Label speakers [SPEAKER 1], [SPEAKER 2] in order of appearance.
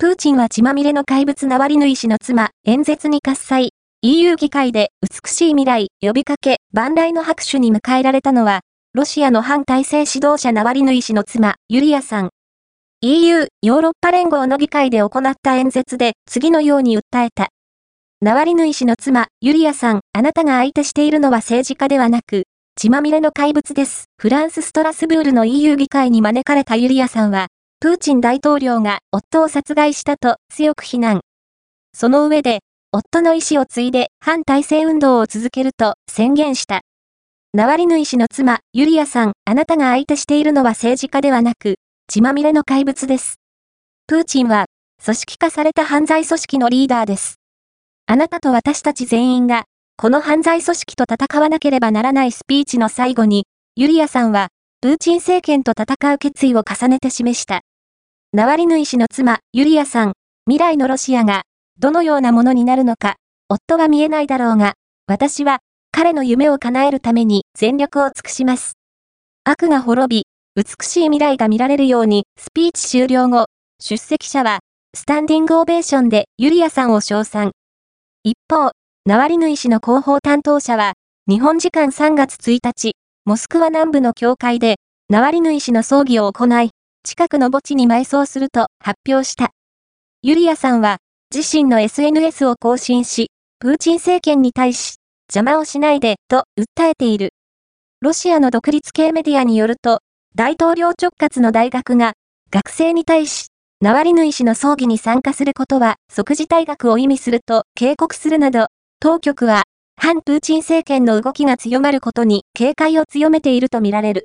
[SPEAKER 1] プーチンは血まみれの怪物ナワリヌイ氏の妻、演説に喝采。EU 議会で美しい未来、呼びかけ、万来の拍手に迎えられたのは、ロシアの反体制指導者ナワリヌイ氏の妻、ユリアさん。EU、ヨーロッパ連合の議会で行った演説で次のように訴えた。ナワリヌイ氏の妻、ユリアさん、あなたが相手しているのは政治家ではなく、血まみれの怪物です。フランス・ストラスブールの EU 議会に招かれたユリアさんは、プーチン大統領が夫を殺害したと強く非難。その上で、夫の意思を継いで反体制運動を続けると宣言した。ナワリヌイ氏の妻、ユリアさん、あなたが相手しているのは政治家ではなく、血まみれの怪物です。プーチンは、組織化された犯罪組織のリーダーです。あなたと私たち全員が、この犯罪組織と戦わなければならないスピーチの最後に、ユリアさんは、プーチン政権と戦う決意を重ねて示した。ナワリヌイ氏の妻、ユリアさん、未来のロシアが、どのようなものになるのか、夫は見えないだろうが、私は、彼の夢を叶えるために全力を尽くします。悪が滅び、美しい未来が見られるように、スピーチ終了後、出席者は、スタンディングオベーションでユリアさんを称賛。一方、ナワリヌイ氏の広報担当者は、日本時間3月1日、モスクワ南部の教会で、ナワリヌイ氏の葬儀を行い、近くの墓地に埋葬すると発表した。ユリアさんは、自身の SNS を更新し、プーチン政権に対し、邪魔をしないで、と訴えている。ロシアの独立系メディアによると、大統領直轄の大学が、学生に対し、ナワリヌイ氏の葬儀に参加することは即時退学を意味すると警告するなど、当局は、反プーチン政権の動きが強まることに警戒を強めているとみられる。